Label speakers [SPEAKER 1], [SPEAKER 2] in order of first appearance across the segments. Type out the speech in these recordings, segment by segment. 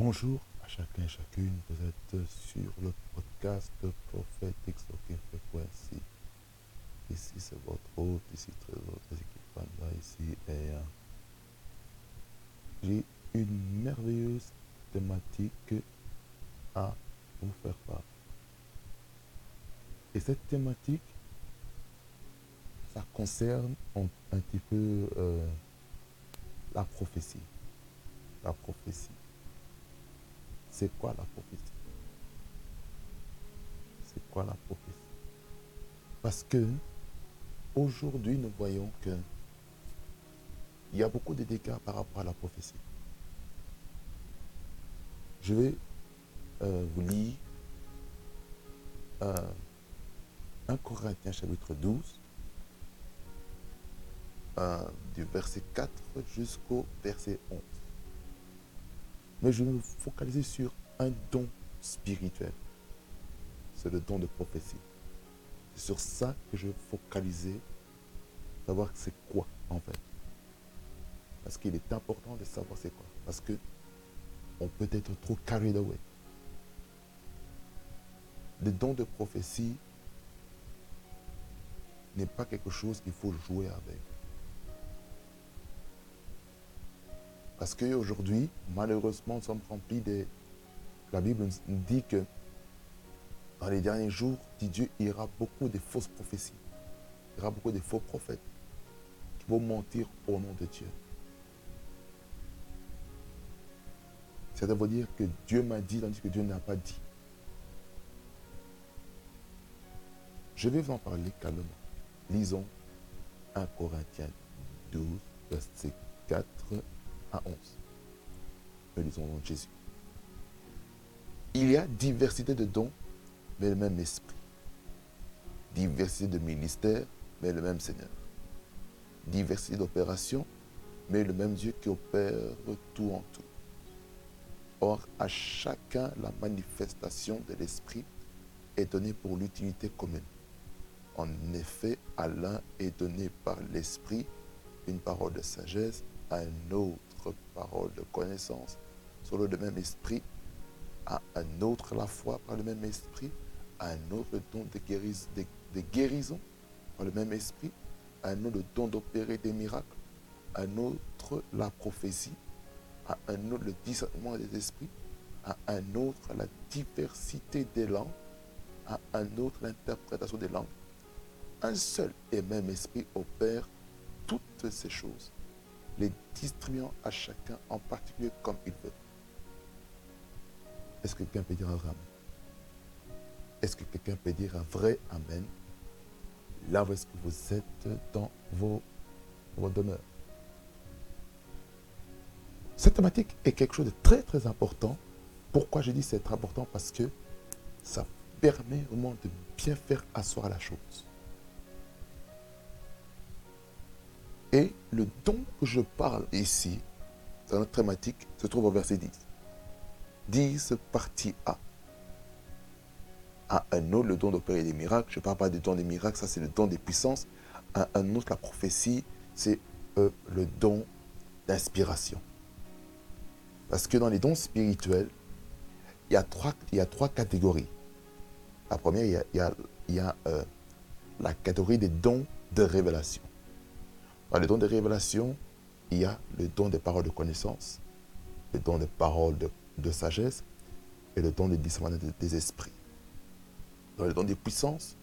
[SPEAKER 1] Bonjour à chacun et chacune. Vous êtes sur le podcast Stocking Frequency. Ici, c'est votre hôte, ici, Trésor, équipes Panda, ici. Et euh, j'ai une merveilleuse thématique à vous faire part. Et cette thématique, ça concerne un, un petit peu euh, la prophétie. La prophétie. C'est quoi la prophétie? C'est quoi la prophétie? Parce que aujourd'hui, nous voyons que il y a beaucoup de dégâts par rapport à la prophétie. Je vais euh, vous lire euh, 1 Corinthiens chapitre 12, euh, du verset 4 jusqu'au verset 11. Mais je vais me focaliser sur un don spirituel. C'est le don de prophétie. C'est sur ça que je vais focaliser, savoir c'est quoi en fait. Parce qu'il est important de savoir c'est quoi. Parce que on peut être trop carried away. Le don de prophétie n'est pas quelque chose qu'il faut jouer avec. Parce qu'aujourd'hui, malheureusement, nous sommes remplis de... La Bible nous dit que dans les derniers jours, dit Dieu, il y aura beaucoup de fausses prophéties. Il y aura beaucoup de faux prophètes qui vont mentir au nom de Dieu. Ça veut dire que Dieu m'a dit, tandis que Dieu n'a pas dit. Je vais vous en parler calmement. Lisons 1 Corinthiens 12, verset 4 à 11. Nous lisons au nom de Jésus. Il y a diversité de dons, mais le même esprit. Diversité de ministères, mais le même Seigneur. Diversité d'opérations, mais le même Dieu qui opère tout en tout. Or, à chacun, la manifestation de l'Esprit est donnée pour l'utilité commune. En effet, à l'un est donné par l'Esprit une parole de sagesse, à un autre parole de connaissance, selon le même Esprit, à un autre la foi par le même Esprit, à un autre don de, guéris, guérison par le même Esprit, à un autre le don d'opérer des miracles, à un autre la prophétie, à un autre le discernement des esprits, à un autre la diversité des langues, à un autre l'interprétation des langues. Un seul et même esprit opère toutes ces choses, les distribuant à chacun en particulier comme il veut. Est-ce que quelqu'un peut dire un vrai Est-ce que quelqu'un peut dire un vrai Amen? Là où est-ce que vous êtes dans vos, vos demeures cette thématique est quelque chose de très très important. Pourquoi je dis c'est très important? Parce que ça permet vraiment de bien faire asseoir la chose. Et le don que je parle ici, dans notre thématique, se trouve au verset 10. 10, partie A. À un autre, le don d'opérer des miracles. Je ne parle pas du don des miracles, ça c'est le don des puissances. Un autre, la prophétie, c'est euh, le don d'inspiration. Parce que dans les dons spirituels, il y a trois, il y a trois catégories. La première, il y a, il y a, il y a euh, la catégorie des dons de révélation. Dans les dons de révélation, il y a le don des paroles de connaissance, le don des paroles de, de sagesse et le don des discernement des, esprits. Dans les dons des puissances,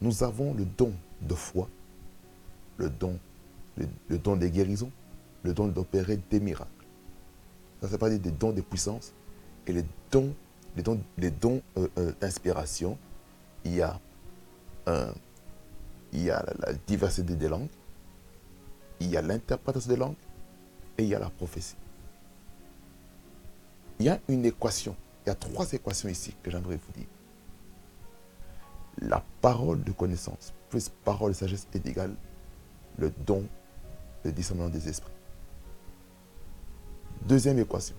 [SPEAKER 1] nous avons le don de foi, le don, le, le don des guérisons, le don d'opérer des miracles. Ça, c'est pas des dons de puissance. Et les dons, euh, euh, d'inspiration, il y a, la, diversité des langues, il y a l'interprétation des langues et il y a la prophétie. Il y a une équation, il y a trois équations ici que j'aimerais vous dire. La parole de connaissance plus parole de sagesse est égale le don de discernement des esprits. Deuxième équation.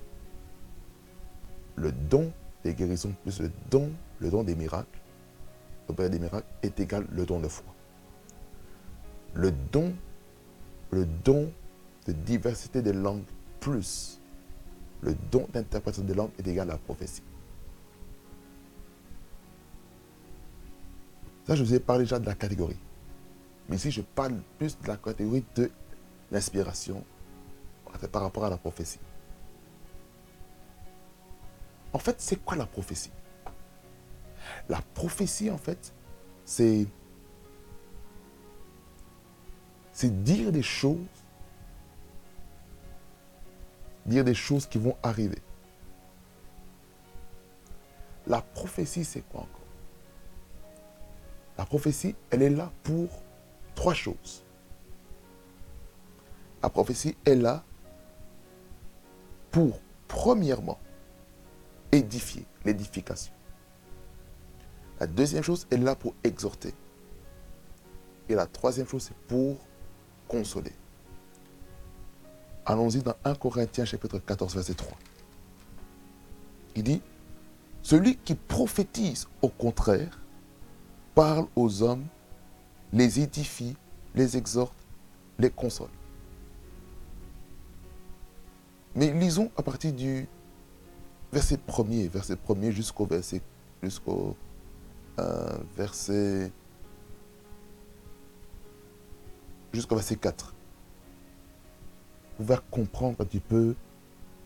[SPEAKER 1] Le don des guérisons plus le don, le don des miracles, l'opérer des miracles est égal le don de foi. Le don, le don de diversité des langues plus le don d'interprétation de langue est égal à la prophétie. Ça, je vous ai parlé déjà de la catégorie. Mais ici, je parle plus de la catégorie de l'inspiration par rapport à la prophétie. En fait, c'est quoi la prophétie? La prophétie, en fait, c'est c'est dire des choses, dire des choses qui vont arriver. La prophétie, c'est quoi encore? La prophétie, elle est là pour trois choses. La prophétie est là pour, premièrement, édifier, l'édification. La deuxième chose est là pour exhorter. Et la troisième chose, c'est pour consoler. Allons-y dans 1 Corinthiens chapitre 14, verset 3. Il dit, celui qui prophétise au contraire parle aux hommes, les édifie, les exhorte, les console. Mais lisons à partir du verset 1er, verset 1 jusqu'au verset jusqu'au euh, verset jusqu'au verset 4. Vous pouvez comprendre un petit peu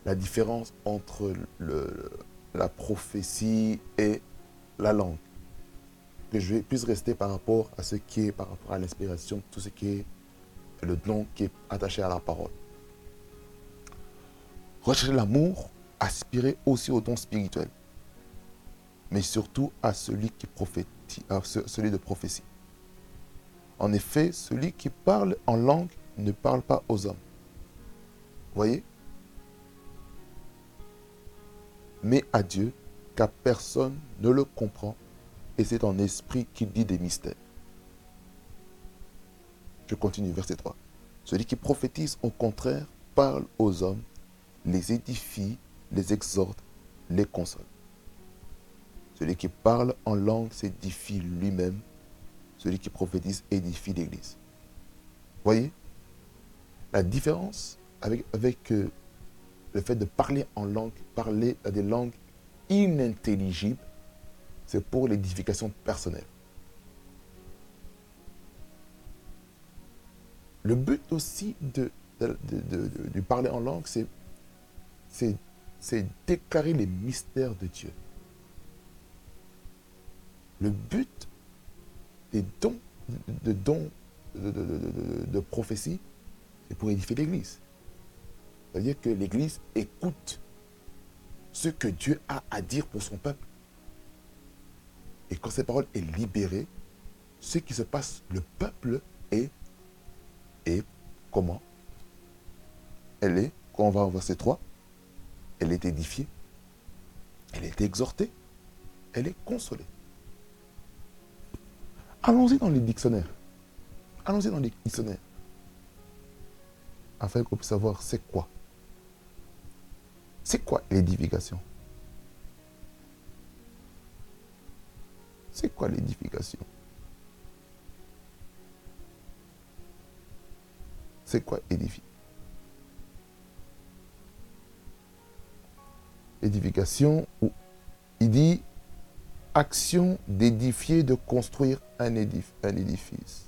[SPEAKER 1] la différence entre le, la prophétie et la langue. Que je puisse rester par rapport à ce qui est, par rapport à l'inspiration, tout ce qui est le don qui est attaché à la parole. Rechercher l'amour, aspirer aussi au don spirituel, mais surtout à celui qui prophétie, à celui de prophétie. En effet, celui qui parle en langue ne parle pas aux hommes. Voyez? Mais à Dieu, car personne ne le comprend, et c'est en esprit qu'il dit des mystères. Je continue, verset 3. Celui qui prophétise, au contraire, parle aux hommes, les édifie, les exhorte, les console. Celui qui parle en langue s'édifie lui-même. Celui qui prophétise édifie l'Église. Voyez? La différence avec, avec euh, le fait de parler en langue, parler à des langues inintelligibles, c'est pour l'édification personnelle. Le but aussi de, de parler en langue, c'est c'est déclarer les mystères de Dieu. Le but des dons, de dons de, prophétie, pour édifier l'Église. C'est-à-dire que l'Église écoute ce que Dieu a à dire pour son peuple. Et quand cette parole est libérée, ce qui se passe, le peuple est, est comment? Elle est, quand on va au verset 3, elle est édifiée, elle est exhortée, elle est consolée. Allons-y dans les dictionnaires. Allons-y dans les dictionnaires. Afin qu'on puisse savoir c'est quoi. C'est quoi l'édification? C'est quoi l'édification? C'est quoi édifier édification, il dit action d'édifier, de construire un, édifice.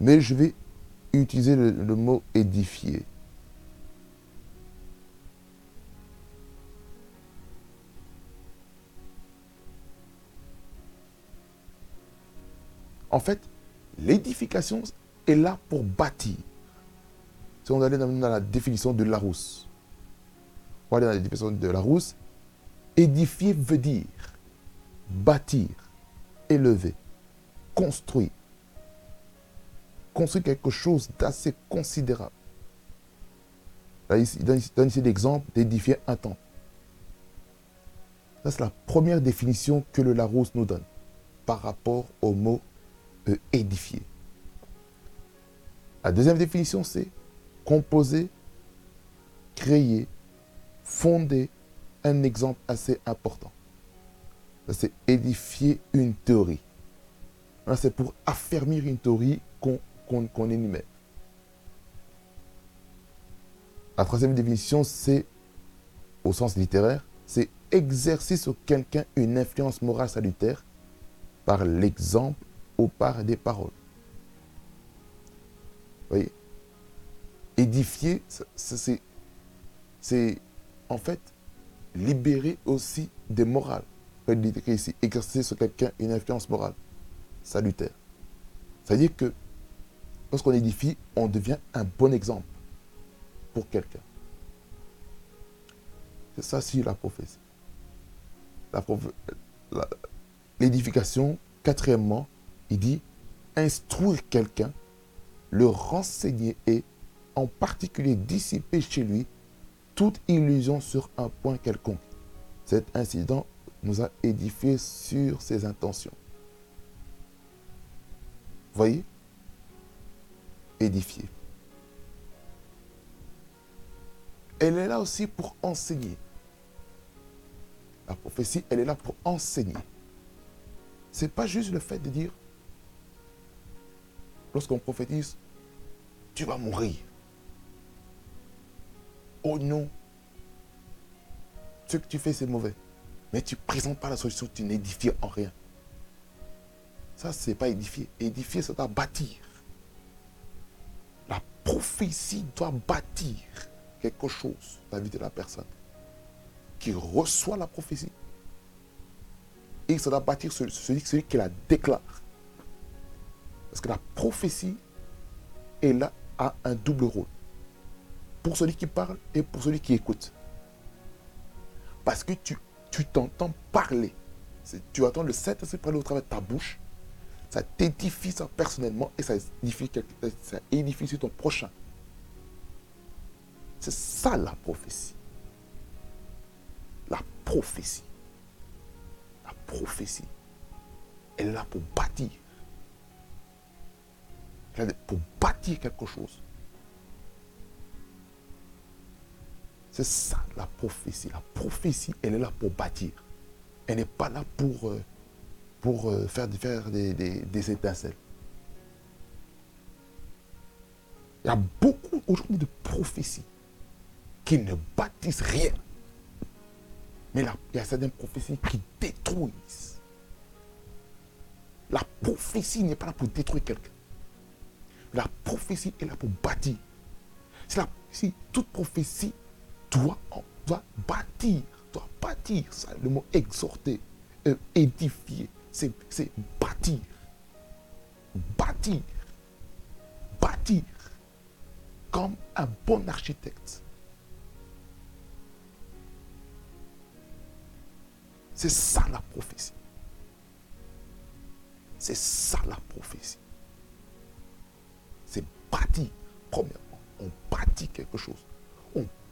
[SPEAKER 1] Mais je vais utiliser le, le mot édifier. En fait, l'édification est là pour bâtir. Si on allait dans la définition de Larousse, aller dans la définition de Larousse, édifier veut dire bâtir, élever, construire. Construire quelque chose d'assez considérable. Là, il donne ici l'exemple d'édifier un temple. Ça, c'est la première définition que le Larousse nous donne par rapport au mot euh, édifier. La deuxième définition, c'est composer, créer, fonder un exemple assez important. C'est édifier une théorie. C'est pour affermir une théorie qu'on énumère. La troisième définition, c'est, au sens littéraire, c'est exercer sur quelqu'un une influence morale salutaire par l'exemple ou par des paroles. Vous voyez? Édifier, c'est en fait libérer aussi des morales. ici, exercer sur quelqu'un une influence morale salutaire. C'est-à-dire que lorsqu'on édifie, on devient un bon exemple pour quelqu'un. C'est ça, si la prophétie. L'édification, quatrièmement, il dit instruire quelqu'un, le renseigner et en particulier dissiper chez lui toute illusion sur un point quelconque. Cet incident nous a édifié sur ses intentions. Voyez? Édifier. Elle est là aussi pour enseigner. La prophétie, elle est là pour enseigner. Ce n'est pas juste le fait de dire, lorsqu'on prophétise, tu vas mourir. Oh non, ce que tu fais, c'est mauvais. Mais tu ne présentes pas la solution, tu n'édifies en rien. Ça, ce n'est pas édifier. Édifier, ça doit bâtir. La prophétie doit bâtir quelque chose dans la vie de la personne qui reçoit la prophétie. Et ça doit bâtir celui, qui la déclare. Parce que la prophétie est là à un double rôle. Pour celui qui parle et pour celui qui écoute. Parce que tu t'entends parler. Tu entends le Saint-Esprit parler au travers de ta bouche. Ça t'édifie ça personnellement et ça édifie, ça édifie ton prochain. C'est ça la prophétie. La prophétie. La prophétie. Elle est là pour bâtir. Elle pour bâtir quelque chose. C'est ça la prophétie. La prophétie, elle est là pour bâtir. Elle n'est pas là pour, euh, euh, faire, faire des, étincelles. Il y a beaucoup aujourd'hui de prophéties qui ne bâtissent rien. Mais là, il y a certaines prophéties qui détruisent. La prophétie n'est pas là pour détruire quelqu'un. La prophétie est là pour bâtir. C'est la, si toute prophétie doit, bâtir, doit bâtir, ça, le mot exhorter, euh, édifier, c'est bâtir. Bâtir. Bâtir. Comme un bon architecte. C'est ça la prophétie. C'est ça la prophétie. C'est bâtir, premièrement. On bâtit quelque chose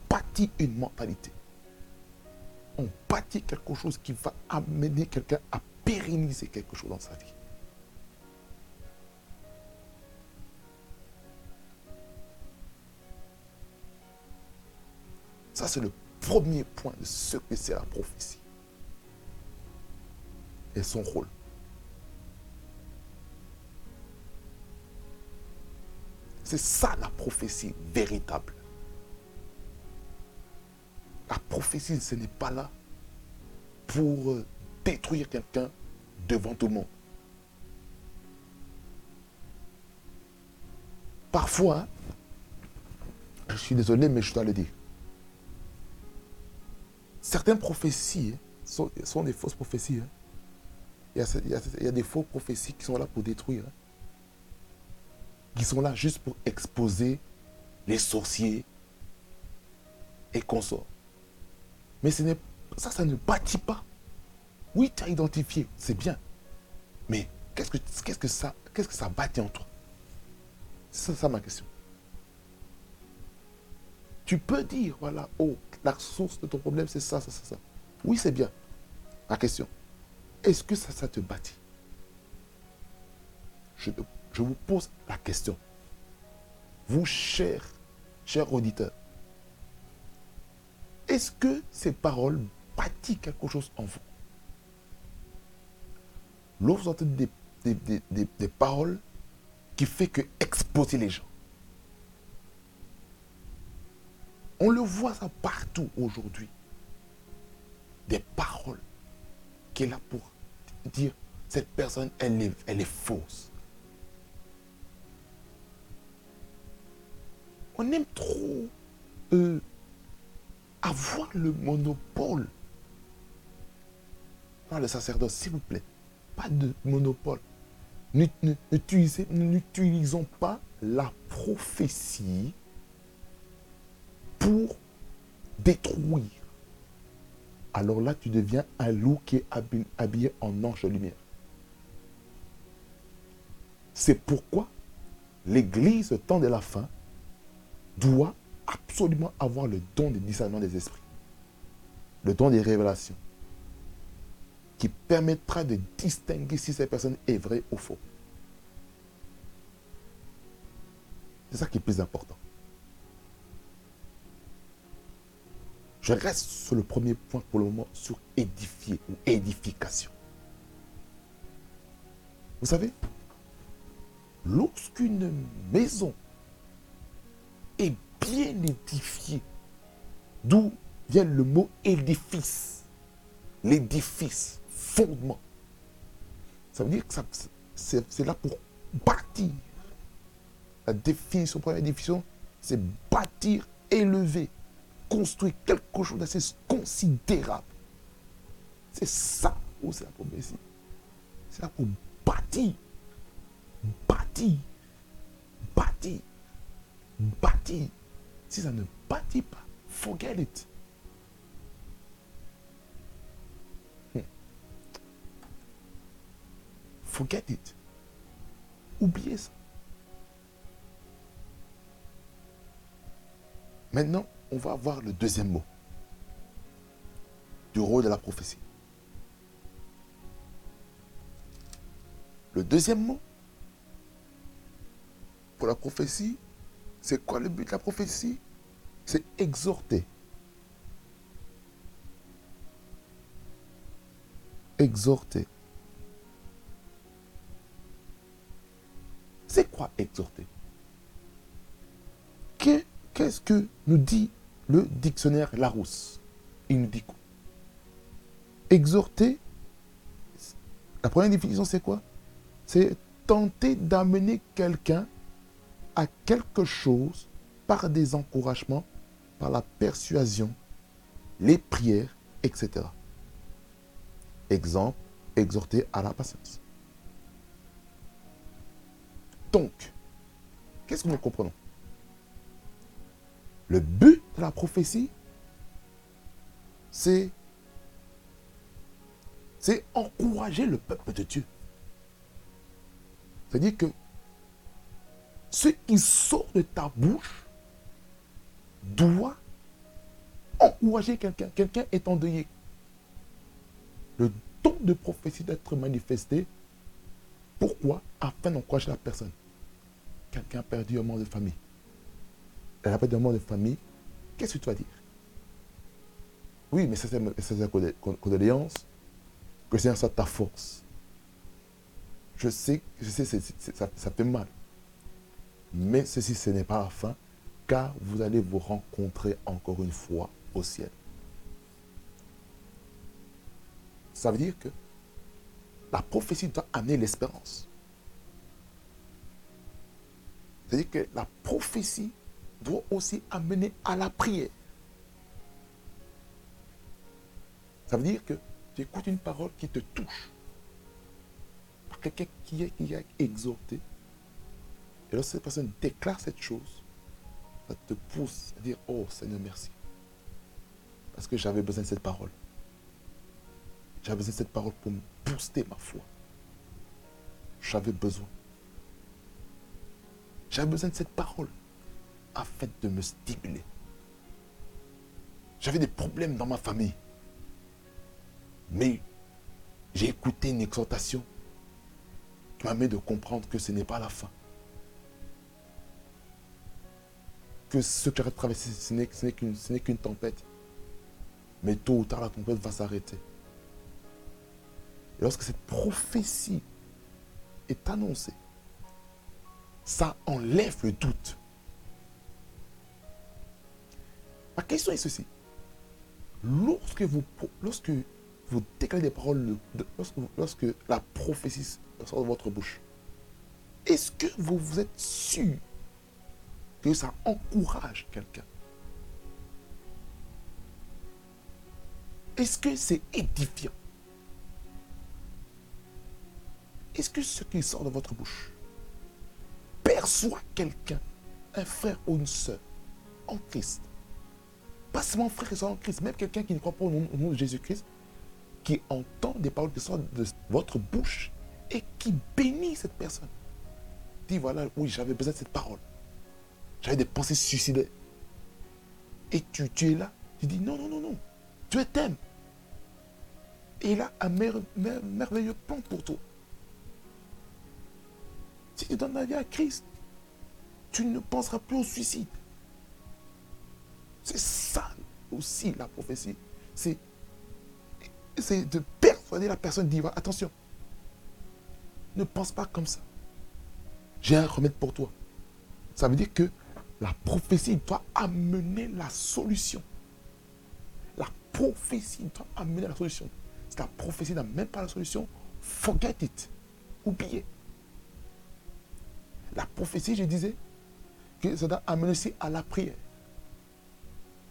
[SPEAKER 1] bâtit une mentalité. On bâtit quelque chose qui va amener quelqu'un à pérenniser quelque chose dans sa vie. Ça, c'est le premier point de ce que c'est la prophétie. Et son rôle. C'est ça la prophétie véritable. La prophétie, ce n'est pas là pour euh, détruire quelqu'un devant tout le monde. Parfois, hein, je suis désolé, mais je dois le dire. Certaines prophéties hein, sont, des fausses prophéties. Hein. Il, y a, des fausses prophéties qui sont là pour détruire. Qui sont là juste pour exposer les sorciers et consorts. Mais ça, ça ne bâtit pas. Oui, tu as identifié, c'est bien. Mais qu'est-ce que, qu'est-ce que ça, que ça bâtit en toi? C'est ça, ma question. Tu peux dire, voilà, oh, la source de ton problème, c'est ça, ça, ça, ça. Oui, c'est bien. Ma question, est-ce que ça, ça te bâtit? Je, je vous pose la question. Vous, chers, chers auditeurs, est-ce que ces paroles bâtissent quelque chose en vous? Lorsque vous entendez des, paroles qui font que exploser les gens. On le voit ça partout aujourd'hui. Des paroles qui est là pour dire cette personne, elle est, elle est fausse. On aime trop euh, avoir le monopole. Dans le sacerdoce, s'il vous plaît, pas de monopole. N'utilisons pas la prophétie pour détruire. Alors là, tu deviens un loup qui est habillé en ange de lumière. C'est pourquoi l'Église, au temps de la fin, doit absolument avoir le don de discernement des esprits, le don des révélations, qui permettra de distinguer si cette personne est vraie ou faux. C'est ça qui est plus important. Je reste sur le premier point pour le moment, sur édifier ou édification. Vous savez, lorsqu'une maison est bien édifiée, d'où vient le mot édifice, l'édifice, fondement, ça veut dire que c'est là pour bâtir. La définition, première définition, c'est bâtir, élever, construire quelque chose d'assez considérable. C'est ça où c'est la prophétie. C'est là pour bâtir bâtir, bâtir, bâtir. Si ça ne bâtit pas, forget it. Hmm. Forget it. Oubliez ça. Maintenant, on va voir le deuxième mot du rôle de la prophétie. Le deuxième mot, pour la prophétie, c'est quoi le but de la prophétie? C'est exhorter. Exhorter. C'est quoi exhorter? Qu'est-ce que nous dit le dictionnaire Larousse? Il nous dit quoi? Exhorter, la première définition c'est quoi? C'est tenter d'amener quelqu'un à quelque chose par des encouragements, par la persuasion, les prières, etc. Exemple, exhorter à la patience. Donc, qu'est-ce que nous comprenons? Le but de la prophétie, c'est c'est encourager le peuple de Dieu. C'est-à-dire que ce qui sort de ta bouche doit encourager quelqu'un. Quelqu'un est endeuillé. Le don de prophétie d'être manifesté. Pourquoi? Afin d'encourager la personne. Quelqu'un a perdu un membre de famille. Elle a perdu un membre de famille. Qu'est-ce que tu vas dire? Oui, mais c'est une condoléance. Que c'est ça ta force. Je sais, je sais, ça fait mal. Mais ceci, ce n'est pas la fin, car vous allez vous rencontrer encore une fois au ciel. Ça veut dire que la prophétie doit amener l'espérance. C'est-à-dire que la prophétie doit aussi amener à la prière. Ça veut dire que tu écoutes une parole qui te touche. Quelqu'un qui, qui a exhorté, et lorsque cette personne déclare cette chose, ça te pousse à dire, oh Seigneur, merci. Parce que j'avais besoin de cette parole. J'avais besoin de cette parole pour me booster ma foi. J'avais besoin. J'avais besoin de cette parole afin de me stimuler. J'avais des problèmes dans ma famille. Mais j'ai écouté une exhortation qui m'a mis de comprendre que ce n'est pas la fin. Que ce tu as traversé, ce n'est qu'une tempête. Mais tôt ou tard, la tempête va s'arrêter. Et lorsque cette prophétie est annoncée, ça enlève le doute. Ma question est ceci. Lorsque vous, lorsque vous déclarez des paroles, lorsque, lorsque la prophétie sort de votre bouche, est-ce que vous, vous êtes sûr que ça encourage quelqu'un Est-ce que c'est édifiant? Est-ce que ce qui sort de votre bouche perçoit quelqu'un, un frère ou une soeur en Christ? Pas seulement frère et soeur en Christ, même quelqu'un qui ne croit pas au nom, de Jésus-Christ, qui entend des paroles qui sortent de votre bouche et qui bénit cette personne. Dit voilà, oui, j'avais besoin de cette parole. J'avais des pensées suicidaires. Et tu, tu es là. Tu dis non, non, non, non. Tu es t'aimes. Et il a un merveilleux plan pour toi. Si tu donnes la vie à Christ, tu ne penseras plus au suicide. C'est ça aussi la prophétie. C'est, de persuader la personne, dire attention, ne pense pas comme ça. J'ai un remède pour toi. Ça veut dire que la prophétie doit amener la solution. La prophétie doit amener la solution la prophétie n'a même pas la solution, forget it. Oubliez. La prophétie, je disais, que ça doit amener aussi à la prière.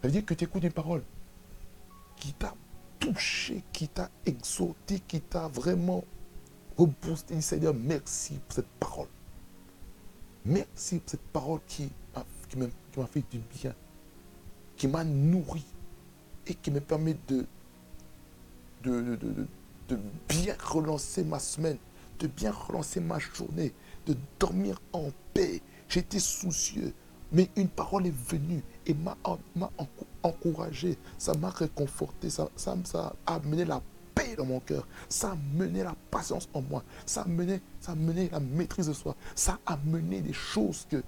[SPEAKER 1] Ça veut dire que tu écoutes une parole qui t'a touché, qui t'a exhorté, qui t'a vraiment reboosté. Seigneur, merci pour cette parole. Merci pour cette parole qui m'a fait du bien, qui m'a nourri et qui me permet de de, bien relancer ma semaine, de bien relancer ma journée, de dormir en paix. J'étais soucieux, mais une parole est venue et m'a encouragé, ça m'a réconforté, ça, ça, a amené la paix dans mon cœur, ça a amené la patience en moi, ça a amené, ça a amené la maîtrise de soi, ça a amené des choses que,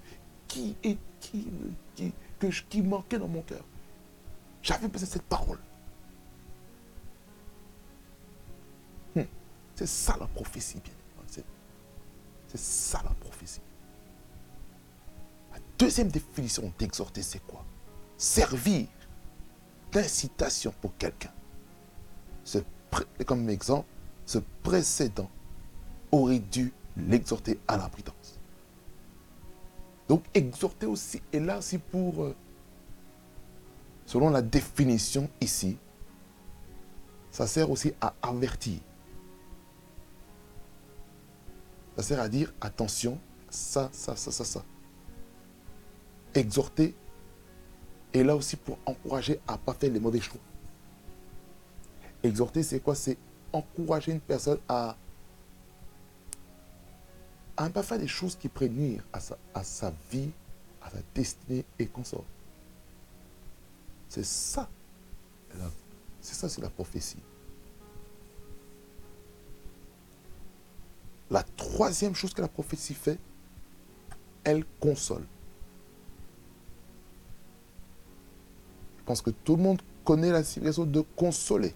[SPEAKER 1] qui, qui, qui, manquaient dans mon cœur. J'avais besoin de cette parole. C'est ça la prophétie, bien C'est ça la prophétie. La deuxième définition d'exhorter, c'est quoi? Servir d'incitation pour quelqu'un. Comme exemple, ce précédent aurait dû l'exhorter à la prudence. Donc exhorter aussi est là aussi pour, euh, selon la définition ici, ça sert aussi à avertir. Ça sert à dire, attention, ça, ça, ça, ça, ça. Exhorter est là aussi pour encourager à ne pas faire les mauvais choix. Exhorter, c'est quoi? C'est encourager une personne à, à ne pas faire des choses qui prennent à sa, à sa vie, à sa destinée et qu'on sort. C'est ça. C'est ça, c'est la prophétie. La troisième chose que la prophétie fait, elle console. Je pense que tout le monde connaît la signification de consoler.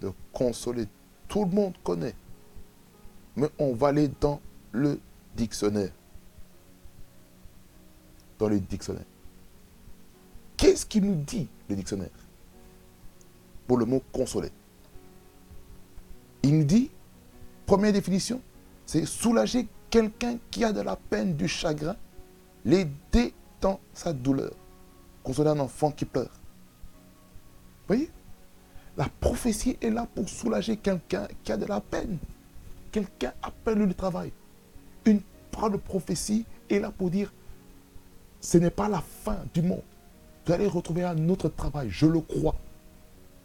[SPEAKER 1] De consoler. Tout le monde connaît. Mais on va aller dans le dictionnaire. Dans le dictionnaire. Qu'est-ce qu'il nous dit, le dictionnaire? Pour le mot consoler. Il nous dit Première définition, c'est soulager quelqu'un qui a de la peine, du chagrin, l'aider dans sa douleur. Consoler un enfant qui pleure. Vous voyez? La prophétie est là pour soulager quelqu'un qui a de la peine. Quelqu'un a perdu le travail. Une parole de prophétie est là pour dire, ce n'est pas la fin du monde. Vous allez retrouver un autre travail, je le crois.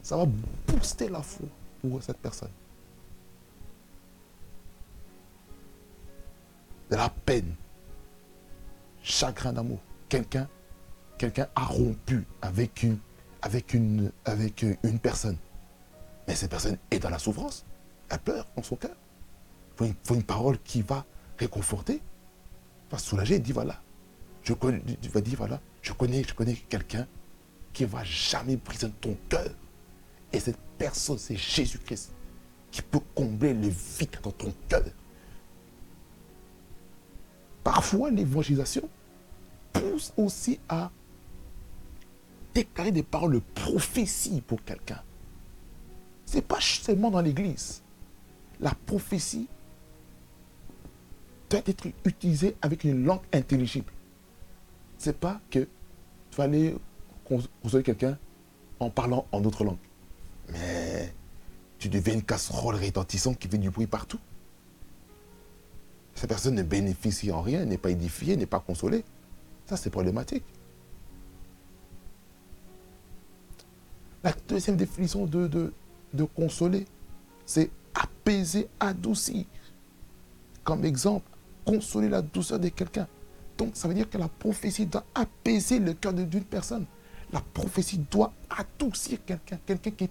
[SPEAKER 1] Ça va booster la foi pour cette personne. de la peine, chagrin d'amour. Quelqu'un a rompu avec une, avec, une, personne. Mais cette personne est dans la souffrance. Elle pleure dans son cœur. Une parole qui va réconforter, va soulager. Il dit voilà, je connais, dire voilà, je connais, je connais quelqu'un qui va jamais briser ton cœur. Et cette personne, c'est Jésus-Christ qui peut combler le vide dans ton cœur. Parfois, l'évangélisation pousse aussi à déclarer des paroles de prophétie pour quelqu'un. Ce n'est pas seulement dans l'église. La prophétie doit être utilisée avec une langue intelligible. Ce n'est pas que tu vas aller consoler quelqu'un en parlant en autre langue. Mais tu deviens une casserole retentissante qui fait du bruit partout. Cette personne ne bénéficie en rien, n'est pas édifiée, n'est pas consolée. Ça, c'est problématique. La deuxième définition de, de, de consoler, c'est apaiser, adoucir. Comme exemple, consoler la douceur de quelqu'un. Donc, ça veut dire que la prophétie doit apaiser le cœur d'une personne. La prophétie doit adoucir quelqu'un, quelqu'un qui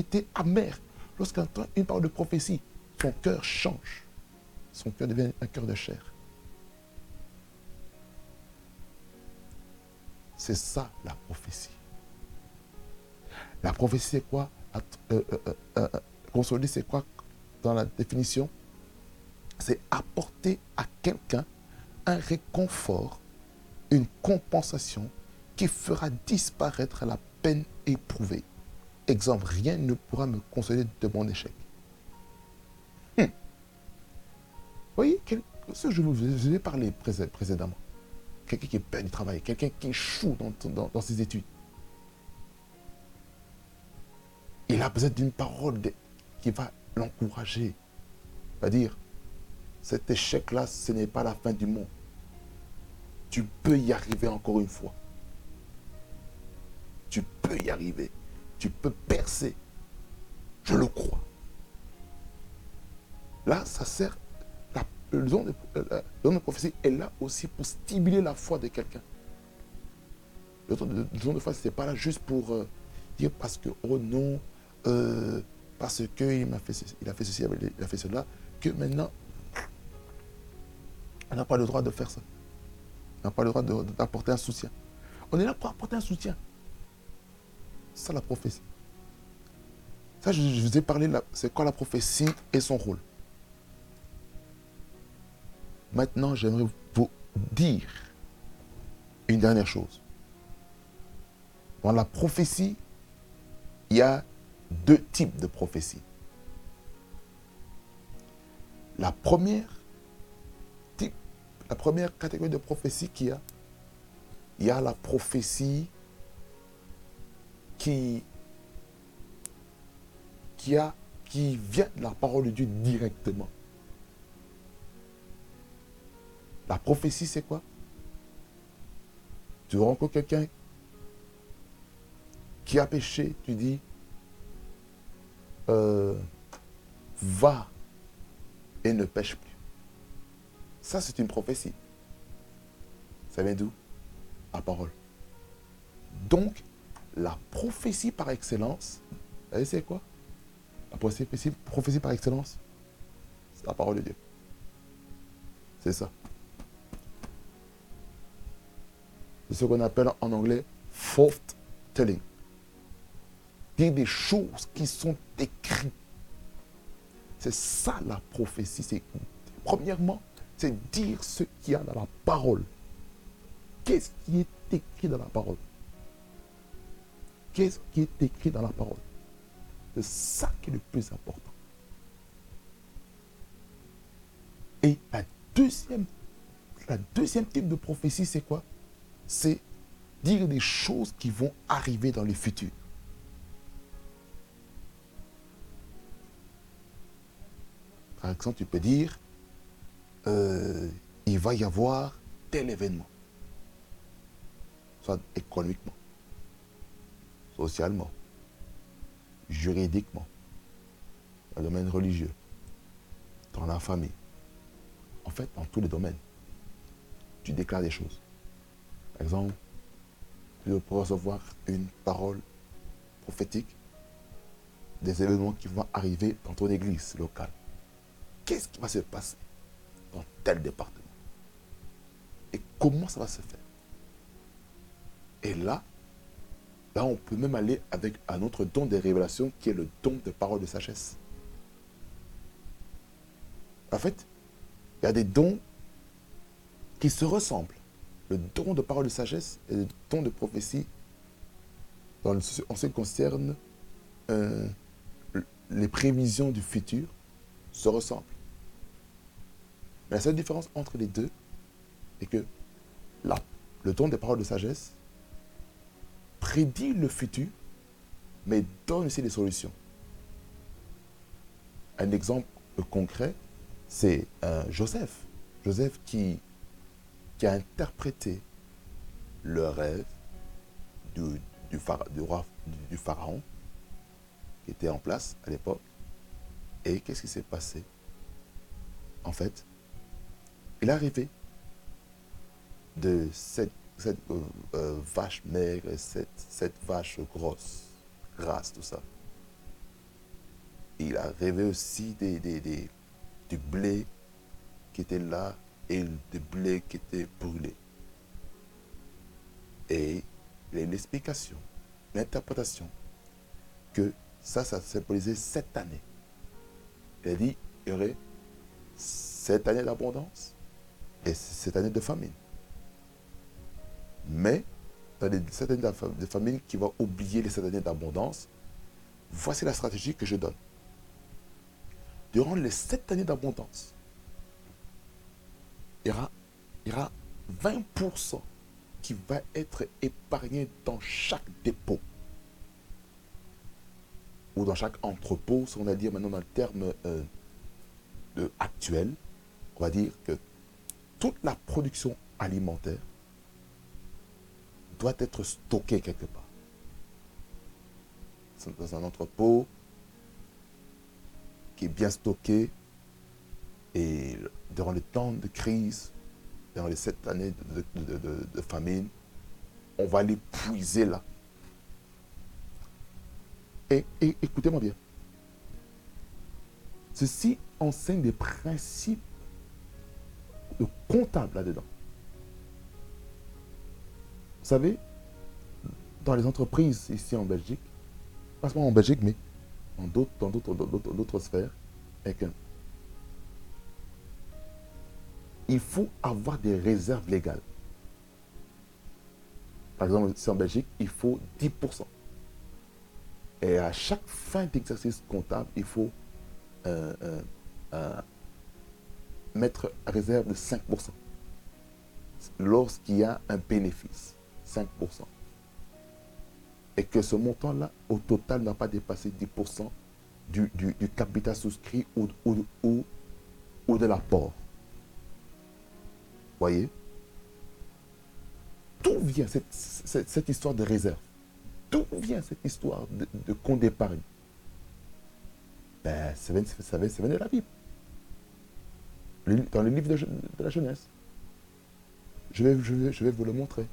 [SPEAKER 1] était, amer. Lorsqu'il entend une parole de prophétie, son cœur change. Son cœur devient un cœur de chair. C'est ça la prophétie. La prophétie, c'est quoi? Euh, euh, euh, Consoler, c'est quoi dans la définition? C'est apporter à quelqu'un un réconfort, une compensation qui fera disparaître la peine éprouvée. Exemple, rien ne pourra me consoler de mon échec. Hmm. Vous voyez, ce que je vous ai parlé précédemment. Quelqu'un qui perd du travail, quelqu'un qui échoue dans ses études. Il a besoin d'une parole qui va l'encourager. C'est-à-dire, cet échec-là, ce n'est pas la fin du monde. Tu peux y arriver encore une fois. Tu peux y arriver. Tu peux percer. Je le crois. Là, ça sert. La, le euh, de prophétie est là aussi pour stimuler la foi de quelqu'un. Le don de, foi, ce n'est pas là juste pour euh, dire parce que, oh non, euh, parce qu'il a fait ceci, il a fait cela, que maintenant, n'a pas le droit de faire ça. On n'a pas le droit d'apporter un soutien. On est là pour apporter un soutien. C'est ça la prophétie. Ça, je, vous ai parlé, c'est quoi la prophétie et son rôle. Maintenant, j'aimerais vous dire une dernière chose. Dans la prophétie, il y a deux types de prophéties. La première, la première catégorie de prophétie qu'il y a, il y a la prophétie qui, qui, vient de la parole de Dieu directement. La prophétie, c'est quoi? Tu rencontres quelqu'un qui a péché, tu dis, euh, va et ne pêche plus. Ça, c'est une prophétie. Ça vient d'où? La parole. Donc, la prophétie par excellence, vous savez c'est quoi? La prophétie, par excellence, c'est la parole de Dieu. C'est ça. C'est ce qu'on appelle en anglais fault telling dire des choses qui sont écrites. C'est ça la prophétie. C'est, premièrement, c'est dire ce qu'il y a dans la parole. Qu'est-ce qui est écrit dans la parole? Qu'est-ce qui est écrit dans la parole? C'est ça qui est le plus important. Et la deuxième, la deuxième type de prophétie, c'est quoi? C'est dire des choses qui vont arriver dans le futur. Par exemple, tu peux dire, euh, il va y avoir tel événement, soit économiquement, socialement, juridiquement, dans le domaine religieux, dans la famille, en fait, dans tous les domaines. Tu déclares des choses. Par exemple, tu peux recevoir une parole prophétique des événements qui vont arriver dans ton église locale qu'est-ce qui va se passer? Tel département Et comment ça va se faire? Et là, là, on peut même aller avec un autre don de révélation qui est le don de parole de sagesse. En fait, il y a des dons qui se ressemblent. Le don de parole de sagesse et le don de prophétie en ce qui concerne euh, les prévisions du futur, se ressemblent. Mais la seule différence entre les deux est que là, le don des paroles de sagesse prédit le futur, mais donne aussi des solutions. Un exemple concret, c'est euh, Joseph. Joseph qui, a interprété le rêve du, roi, du, pharaon qui était en place à l'époque. Et qu'est-ce qui s'est passé? En fait, il est arrivé de cette, cette euh, euh, vache maigre, cette, cette vache grosse, grasse, tout ça. Il a rêvé aussi des, du blé qui était là et du blé qui était brûlé. Et il y a une explication, une interprétation que ça, ça symbolisait sept années. Il a dit, il y aurait sept années d'abondance et sept années de famine. Mais, dans les sept années de famine qui vont oublier les sept années d'abondance, voici la stratégie que je donne. Durant les sept années d'abondance, il y aura, il y aura 20% qui va être épargné dans chaque dépôt ou dans chaque entrepôt, si on va dire maintenant dans le terme euh, actuel, on va dire que toute la production alimentaire doit être stockée quelque part. Dans un entrepôt qui est bien stocké et durant les temps de crise, dans les sept années de, famine, on va les puiser là. Et, écoutez-moi bien. Ceci enseigne des principes de comptable là-dedans. Vous savez, dans les entreprises ici en Belgique, pas seulement en Belgique, mais dans d'autres sphères, et que il faut avoir des réserves légales. Par exemple, ici en Belgique, il faut 10%. Et à chaque fin d'exercice comptable, il faut euh, euh, euh, mettre réserve de 5%. Lorsqu'il y a un bénéfice, 5%. Et que ce montant-là, au total, n'a pas dépassé 10% du, capital souscrit ou, ou, ou, ou de l'apport. Voyez? D'où vient cette histoire de réserve? D'où vient cette histoire de, compte d'épargne Ben, ça vient, de la Bible. Dans le livre de, la jeunesse. Je vais, je, vais, vous le montrer.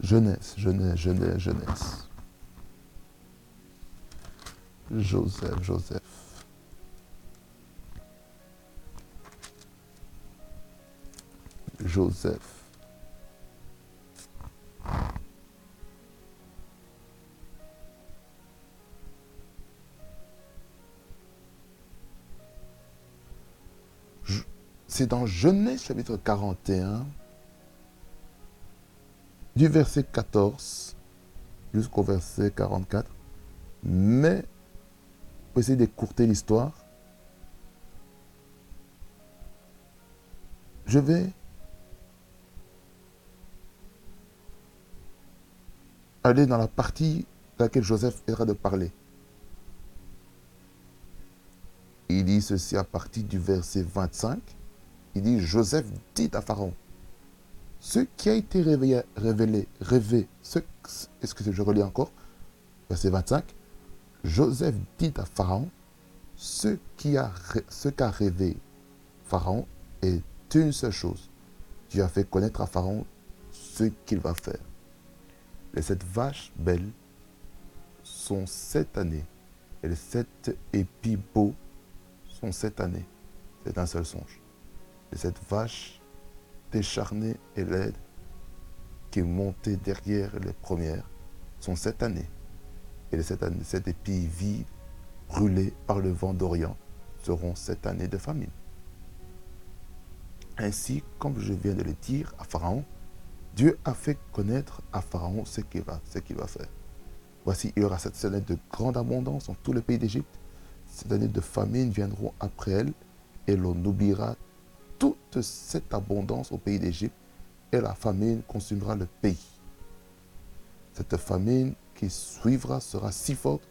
[SPEAKER 1] Jeunesse, jeunesse, jeunesse, jeunesse. Joseph, Joseph. Joseph. C'est dans Genèse chapitre 41, du verset 14 jusqu'au verset 44. Mais, pour essayer d'écourter l'histoire, je vais aller dans la partie dans laquelle Joseph est de parler. Il dit ceci à partir du verset 25 il dit, Joseph dit à Pharaon, ce qui a été révélé, rêvé, est-ce que je relis encore? Verset 25. Joseph dit à Pharaon, ce qui a, ce qu'a rêvé Pharaon est une seule chose. Tu as fait connaître à Pharaon ce qu'il va faire. Les sept vaches belles sont sept années. Et les sept épis beaux sont sept années. C'est un seul songe cette vache décharnée et laide qui est montée derrière les premières sont cette année. Et les sept, années, sept épis vides, brûlés par le vent d'Orient, seront cette année de famine. Ainsi, comme je viens de le dire à Pharaon, Dieu a fait connaître à Pharaon ce qu'il va, ce qu'il va faire. Voici, il y aura cette année de grande abondance dans tout le pays d'Égypte. Cette année de famine viendront après elle et l'on oubliera toute cette abondance au pays d'Égypte et la famine consumera le pays. Cette famine qui suivra sera si forte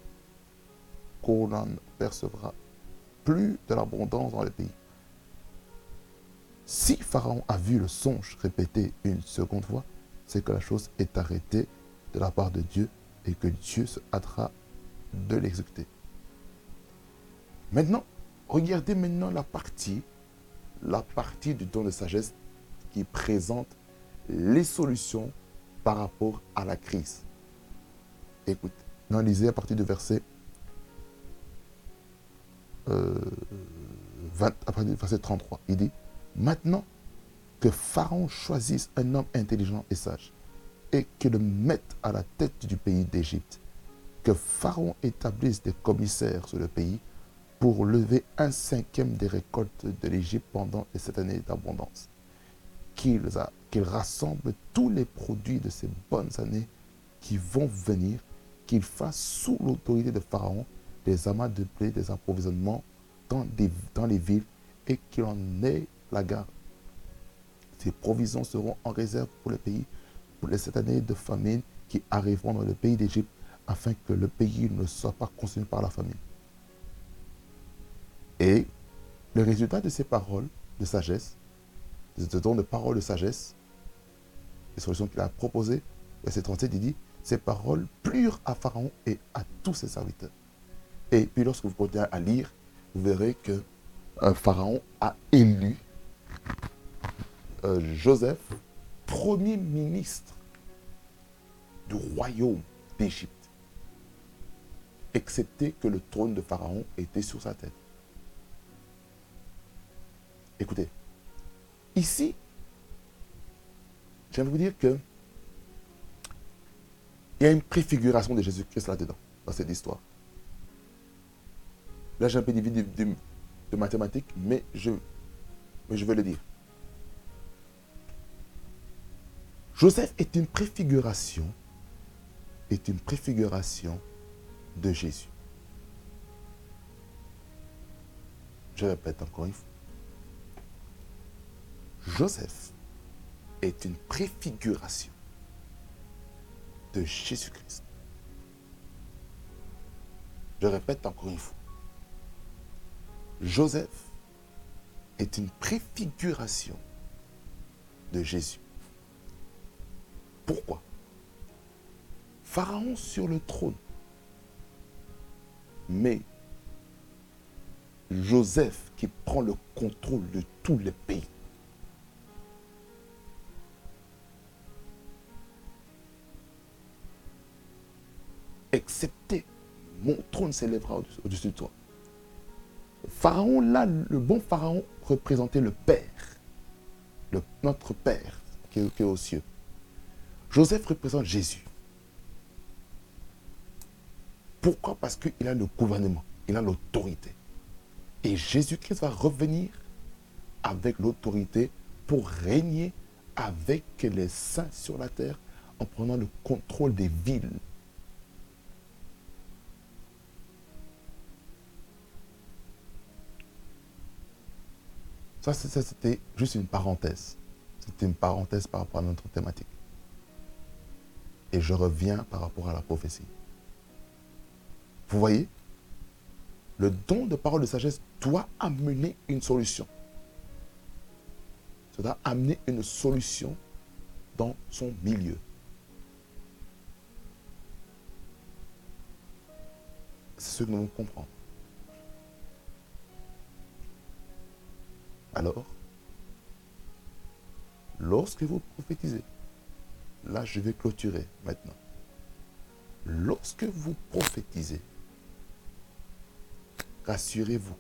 [SPEAKER 1] qu'on n'en percevra plus de l'abondance dans le pays. Si Pharaon a vu le songe répété une seconde fois, c'est que la chose est arrêtée de la part de Dieu et que Dieu se hâtera de l'exécuter. Maintenant, regardez maintenant la partie, la partie du don de sagesse qui présente les solutions par rapport à la crise. Écoute, nous lisez à partir du verset, euh, 20, à partir du verset 33. Il dit, maintenant que Pharaon choisisse un homme intelligent et sage, et que le mette à la tête du pays d'Égypte, que Pharaon établisse des commissaires sur le pays pour lever un cinquième des récoltes de l'Égypte pendant cette année d'abondance, qu'il rassemble tous les produits de ces bonnes années qui vont venir, qu'il fasse sous l'autorité de Pharaon des amas de blé, des approvisionnements dans, les villes et qu'il en ait la garde. Ces provisions seront en réserve pour le pays pour les sept années de famine qui arriveront dans le pays d'Égypte afin que le pays ne soit pas consumé par la famine. Et le résultat de ces paroles de sagesse, de ce don de paroles de sagesse, les solutions qu'il a proposées, verset 37, il dit, ces paroles plurent à Pharaon et à tous ses serviteurs. Et puis lorsque vous continuez à lire, vous verrez que un Pharaon a élu euh, Joseph premier ministre du royaume d'Égypte, excepté que le trône de Pharaon était sur sa tête. Écoutez, ici, j'aimerais vous dire que il y a une préfiguration de Jésus-Christ là-dedans, dans cette histoire. Là, j'ai un peu divisé de, mathématiques, mais je, mais je vais le dire. Joseph est une préfiguration, est une préfiguration de Jésus. Je répète encore une fois. Joseph est une préfiguration de Jésus-Christ. Je répète encore une fois. Joseph est une préfiguration de Jésus. Pourquoi? Pharaon sur le trône. Mais Joseph qui prend le contrôle de tous les pays. Excepté, mon trône s'élèvera au-dessus de toi. Pharaon, là, le bon Pharaon représentait le Père, le, notre Père qui est aux cieux. Joseph représente Jésus. Pourquoi? Parce qu'il a le gouvernement, il a l'autorité. Et Jésus-Christ va revenir avec l'autorité pour régner avec les saints sur la terre en prenant le contrôle des villes. Ça, c'était juste une parenthèse. C'était une parenthèse par rapport à notre thématique. Et je reviens par rapport à la prophétie. Vous voyez? Le don de parole de sagesse doit amener une solution. Ça doit amener une solution dans son milieu. C'est ce que nous comprenons. Alors, lorsque vous prophétisez, Là, je vais clôturer maintenant. Lorsque vous prophétisez, rassurez-vous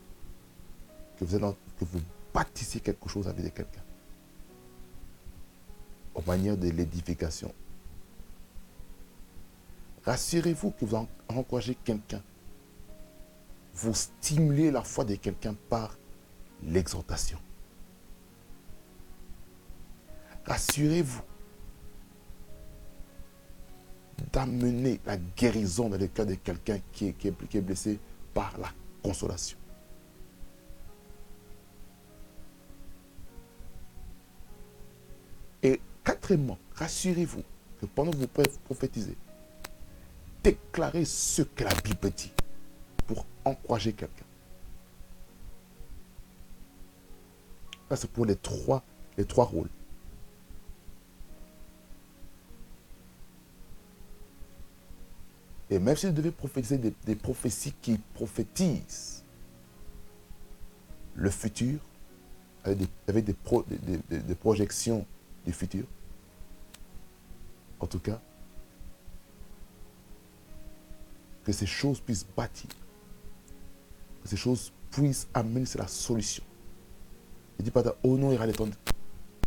[SPEAKER 1] que vous, êtes que vous bâtissez quelque chose avec quelqu'un. Aux manière de l'édification. Rassurez-vous que vous encouragez quelqu'un. Vous stimulez la foi de quelqu'un par l'exhortation. Rassurez-vous d'amener la guérison dans le cœur de quelqu'un qui qui est blessé par la consolation. Et quatrièmement, rassurez-vous que pendant que vous prophétisez, déclarez ce que la Bible dit pour encourager quelqu'un. C'est pour les trois, les trois rôles. Et même si vous devez prophétiser des, prophéties qui prophétisent le futur, avec des, des projections du futur, en tout cas, que ces choses puissent bâtir, que ces choses puissent amener la solution. Ne dis pas, oh non, il y aura des temps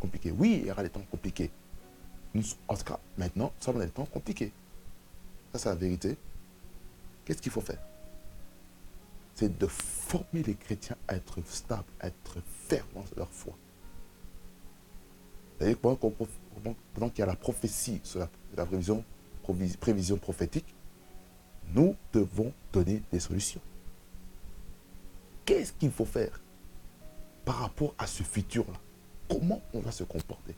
[SPEAKER 1] compliqués. Oui, il y aura des temps compliqués. en tout cas, maintenant, nous sommes dans des temps compliqués. Ça, c'est la vérité. Qu'est-ce qu'il faut faire? C'est de former les chrétiens à être stables, à être fermes dans leur foi. C'est-à-dire pendant, pendant qu'il y a la prophétie sur la, la prévision, prévision prophétique, nous devons donner des solutions. Qu'est-ce qu'il faut faire? Par rapport à ce futur-là Comment on va se comporter?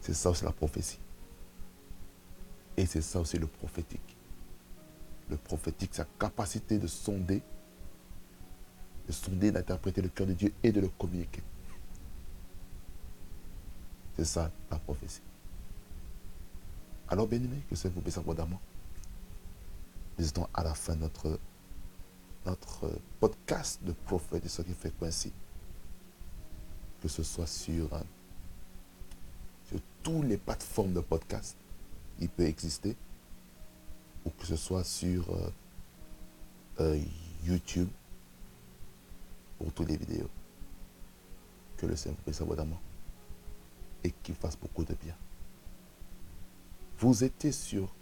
[SPEAKER 1] C'est ça aussi la prophétie. Et c'est ça aussi le prophétique. Le prophétique, sa capacité de sonder, de sonder, d'interpréter le cœur de Dieu et de le communiquer. C'est ça la prophétie. Alors, bien aimé, que ça vous bénisse abondamment. Nous à la fin de notre, notre podcast de prophète de ce qui fait ainsi. Que ce soit sur, euh, sur toutes les plateformes de podcast, il peut exister. Ou que ce soit sur euh, euh, YouTube pour toutes les vidéos. Que le Seigneur bénisse abondamment et qu'il fasse beaucoup de bien. Vous étiez sur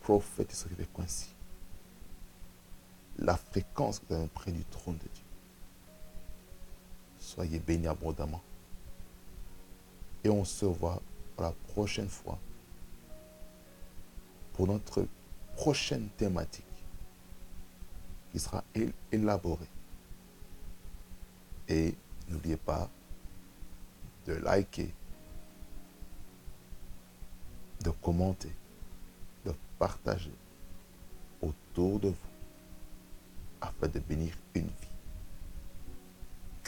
[SPEAKER 1] prophète ainsi. La fréquence que vous avez près du trône de Dieu. Soyez bénis abondamment. Et on se voit la prochaine fois pour notre prochaine thématique qui sera élaborée. Et n'oubliez pas de liker, de commenter partager autour de vous afin de bénir une vie.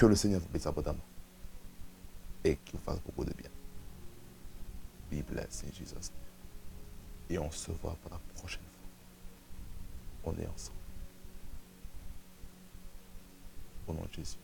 [SPEAKER 1] Que le Seigneur vous bénisse abondamment et qu'il vous fasse beaucoup de bien. Be blessed. Et on se voit pour la prochaine fois. On est ensemble. Au nom de Jésus.